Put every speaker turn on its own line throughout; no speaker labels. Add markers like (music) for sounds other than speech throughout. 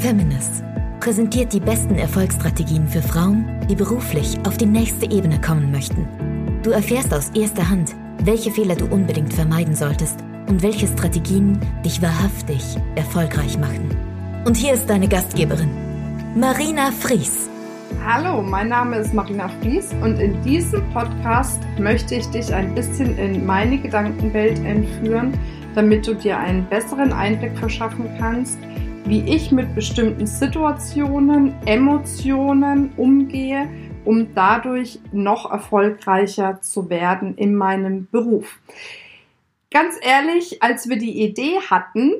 Feminist präsentiert die besten Erfolgsstrategien für Frauen, die beruflich auf die nächste Ebene kommen möchten. Du erfährst aus erster Hand, welche Fehler du unbedingt vermeiden solltest und welche Strategien dich wahrhaftig erfolgreich machen. Und hier ist deine Gastgeberin, Marina Fries.
Hallo, mein Name ist Marina Fries und in diesem Podcast möchte ich dich ein bisschen in meine Gedankenwelt entführen, damit du dir einen besseren Einblick verschaffen kannst, wie ich mit bestimmten Situationen, Emotionen umgehe, um dadurch noch erfolgreicher zu werden in meinem Beruf. Ganz ehrlich, als wir die Idee hatten,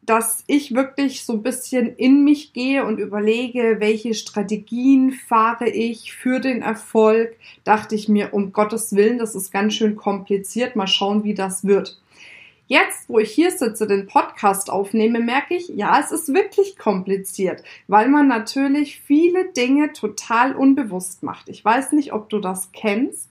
dass ich wirklich so ein bisschen in mich gehe und überlege, welche Strategien fahre ich für den Erfolg, dachte ich mir, um Gottes Willen, das ist ganz schön kompliziert, mal schauen, wie das wird. Jetzt, wo ich hier sitze, den Podcast aufnehme, merke ich, ja, es ist wirklich kompliziert, weil man natürlich viele Dinge total unbewusst macht. Ich weiß nicht, ob du das kennst.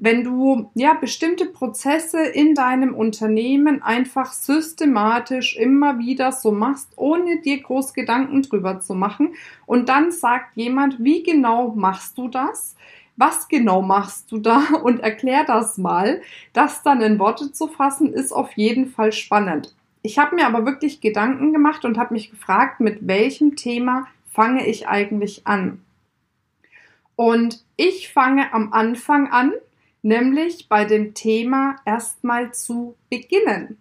Wenn du ja bestimmte Prozesse in deinem Unternehmen einfach systematisch immer wieder so machst, ohne dir groß Gedanken drüber zu machen, und dann sagt jemand, wie genau machst du das? Was genau machst du da (laughs) und erklär das mal. Das dann in Worte zu fassen, ist auf jeden Fall spannend. Ich habe mir aber wirklich Gedanken gemacht und habe mich gefragt, mit welchem Thema fange ich eigentlich an? Und ich fange am Anfang an, nämlich bei dem Thema erstmal zu beginnen.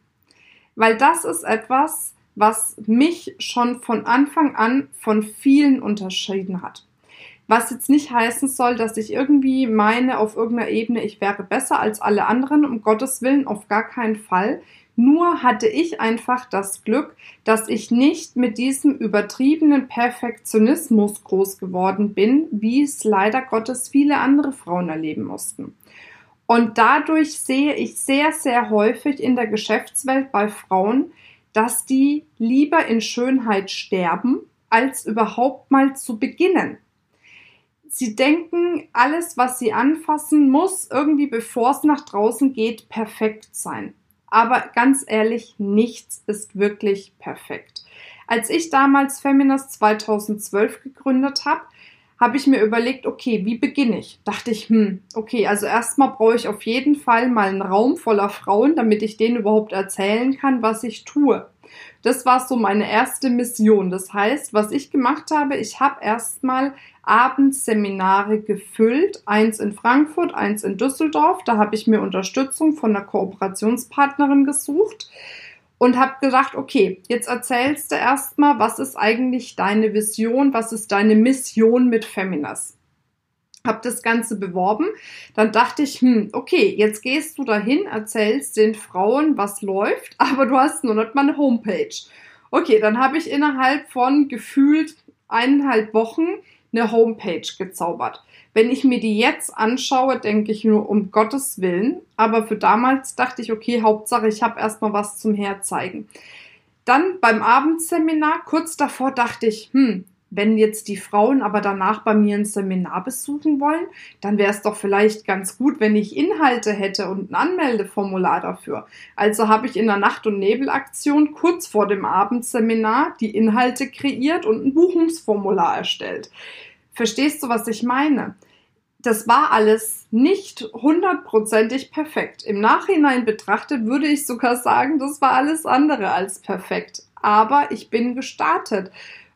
Weil das ist etwas, was mich schon von Anfang an von vielen unterschieden hat. Was jetzt nicht heißen soll, dass ich irgendwie meine, auf irgendeiner Ebene, ich wäre besser als alle anderen, um Gottes Willen, auf gar keinen Fall. Nur hatte ich einfach das Glück, dass ich nicht mit diesem übertriebenen Perfektionismus groß geworden bin, wie es leider Gottes viele andere Frauen erleben mussten. Und dadurch sehe ich sehr, sehr häufig in der Geschäftswelt bei Frauen, dass die lieber in Schönheit sterben, als überhaupt mal zu beginnen. Sie denken, alles, was sie anfassen, muss irgendwie, bevor es nach draußen geht, perfekt sein. Aber ganz ehrlich, nichts ist wirklich perfekt. Als ich damals Feminist 2012 gegründet habe, habe ich mir überlegt, okay, wie beginne ich? Dachte ich, hm, okay, also erstmal brauche ich auf jeden Fall mal einen Raum voller Frauen, damit ich denen überhaupt erzählen kann, was ich tue. Das war so meine erste Mission. Das heißt, was ich gemacht habe, ich habe erstmal Abendseminare gefüllt, eins in Frankfurt, eins in Düsseldorf. Da habe ich mir Unterstützung von einer Kooperationspartnerin gesucht und habe gedacht, okay, jetzt erzählst du erstmal, was ist eigentlich deine Vision, was ist deine Mission mit Feminas? Hab das Ganze beworben. Dann dachte ich, hm, okay, jetzt gehst du dahin, erzählst den Frauen, was läuft, (laughs) aber du hast nur noch mal eine Homepage. Okay, dann habe ich innerhalb von gefühlt eineinhalb Wochen eine Homepage gezaubert. Wenn ich mir die jetzt anschaue, denke ich nur um Gottes Willen. Aber für damals dachte ich, okay, Hauptsache, ich habe erstmal was zum Herzeigen. Dann beim Abendseminar, kurz davor, dachte ich, hm, wenn jetzt die Frauen aber danach bei mir ein Seminar besuchen wollen, dann wäre es doch vielleicht ganz gut, wenn ich Inhalte hätte und ein Anmeldeformular dafür. Also habe ich in der Nacht- und Nebelaktion kurz vor dem Abendseminar die Inhalte kreiert und ein Buchungsformular erstellt. Verstehst du, was ich meine? Das war alles nicht hundertprozentig perfekt. Im Nachhinein betrachtet würde ich sogar sagen, das war alles andere als perfekt. Aber ich bin gestartet.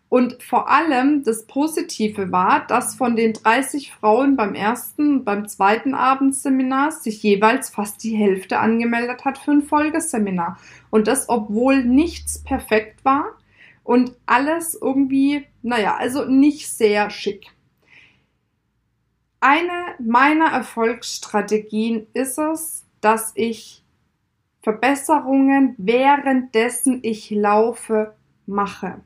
Und vor allem das Positive war, dass von den 30 Frauen beim ersten und beim zweiten Abendseminar sich jeweils fast die Hälfte angemeldet hat für ein Folgeseminar. Und das, obwohl nichts perfekt war und alles irgendwie, naja, also nicht sehr schick. Eine meiner Erfolgsstrategien ist es, dass ich Verbesserungen währenddessen ich laufe mache.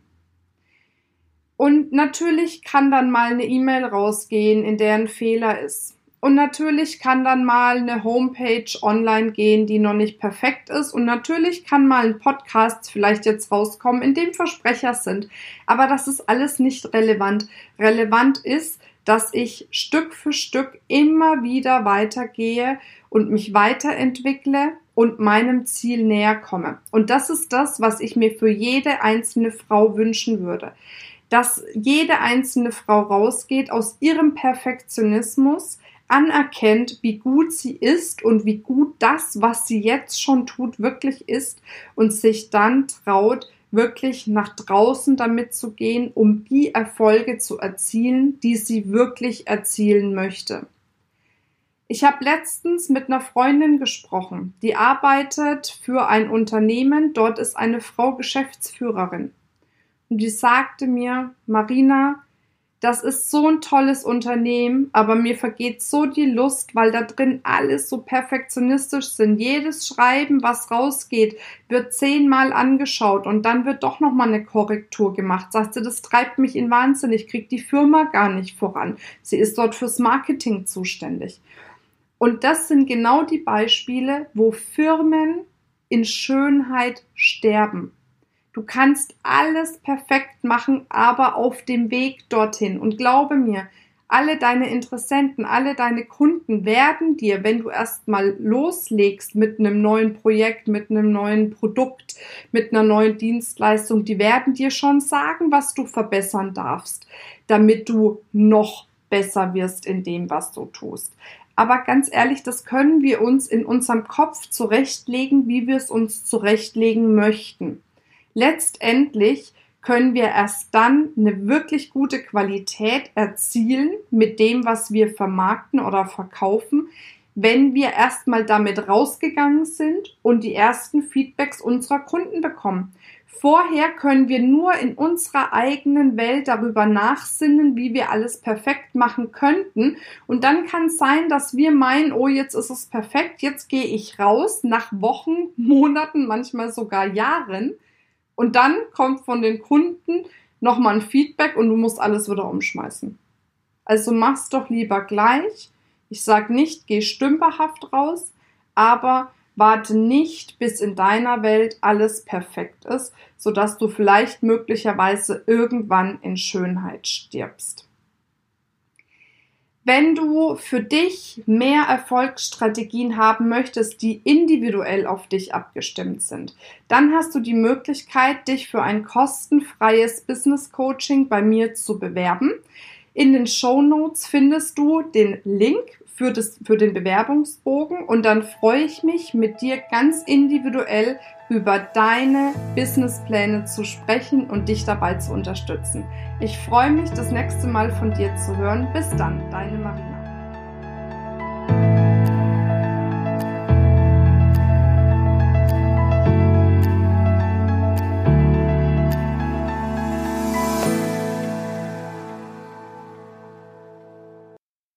Und natürlich kann dann mal eine E-Mail rausgehen, in der ein Fehler ist. Und natürlich kann dann mal eine Homepage online gehen, die noch nicht perfekt ist. Und natürlich kann mal ein Podcast vielleicht jetzt rauskommen, in dem Versprecher sind. Aber das ist alles nicht relevant. Relevant ist, dass ich Stück für Stück immer wieder weitergehe und mich weiterentwickle und meinem Ziel näher komme. Und das ist das, was ich mir für jede einzelne Frau wünschen würde dass jede einzelne Frau rausgeht aus ihrem Perfektionismus, anerkennt, wie gut sie ist und wie gut das, was sie jetzt schon tut, wirklich ist und sich dann traut, wirklich nach draußen damit zu gehen, um die Erfolge zu erzielen, die sie wirklich erzielen möchte. Ich habe letztens mit einer Freundin gesprochen, die arbeitet für ein Unternehmen, dort ist eine Frau Geschäftsführerin. Und die sagte mir, Marina, das ist so ein tolles Unternehmen, aber mir vergeht so die Lust, weil da drin alles so perfektionistisch sind. Jedes Schreiben, was rausgeht, wird zehnmal angeschaut und dann wird doch nochmal eine Korrektur gemacht. Sagt sie, das treibt mich in Wahnsinn. Ich krieg die Firma gar nicht voran. Sie ist dort fürs Marketing zuständig. Und das sind genau die Beispiele, wo Firmen in Schönheit sterben. Du kannst alles perfekt machen, aber auf dem Weg dorthin. Und glaube mir, alle deine Interessenten, alle deine Kunden werden dir, wenn du erstmal loslegst mit einem neuen Projekt, mit einem neuen Produkt, mit einer neuen Dienstleistung, die werden dir schon sagen, was du verbessern darfst, damit du noch besser wirst in dem, was du tust. Aber ganz ehrlich, das können wir uns in unserem Kopf zurechtlegen, wie wir es uns zurechtlegen möchten. Letztendlich können wir erst dann eine wirklich gute Qualität erzielen mit dem, was wir vermarkten oder verkaufen, wenn wir erstmal damit rausgegangen sind und die ersten Feedbacks unserer Kunden bekommen. Vorher können wir nur in unserer eigenen Welt darüber nachsinnen, wie wir alles perfekt machen könnten. Und dann kann es sein, dass wir meinen, oh, jetzt ist es perfekt, jetzt gehe ich raus nach Wochen, Monaten, manchmal sogar Jahren und dann kommt von den Kunden nochmal ein Feedback und du musst alles wieder umschmeißen. Also mach's doch lieber gleich. Ich sag nicht, geh stümperhaft raus, aber warte nicht, bis in deiner Welt alles perfekt ist, sodass du vielleicht möglicherweise irgendwann in Schönheit stirbst. Wenn du für dich mehr Erfolgsstrategien haben möchtest, die individuell auf dich abgestimmt sind, dann hast du die Möglichkeit, dich für ein kostenfreies Business Coaching bei mir zu bewerben. In den Show Notes findest du den Link für, das, für den Bewerbungsbogen und dann freue ich mich, mit dir ganz individuell über deine Businesspläne zu sprechen und dich dabei zu unterstützen. Ich freue mich, das nächste Mal von dir zu hören. Bis dann, deine Marina.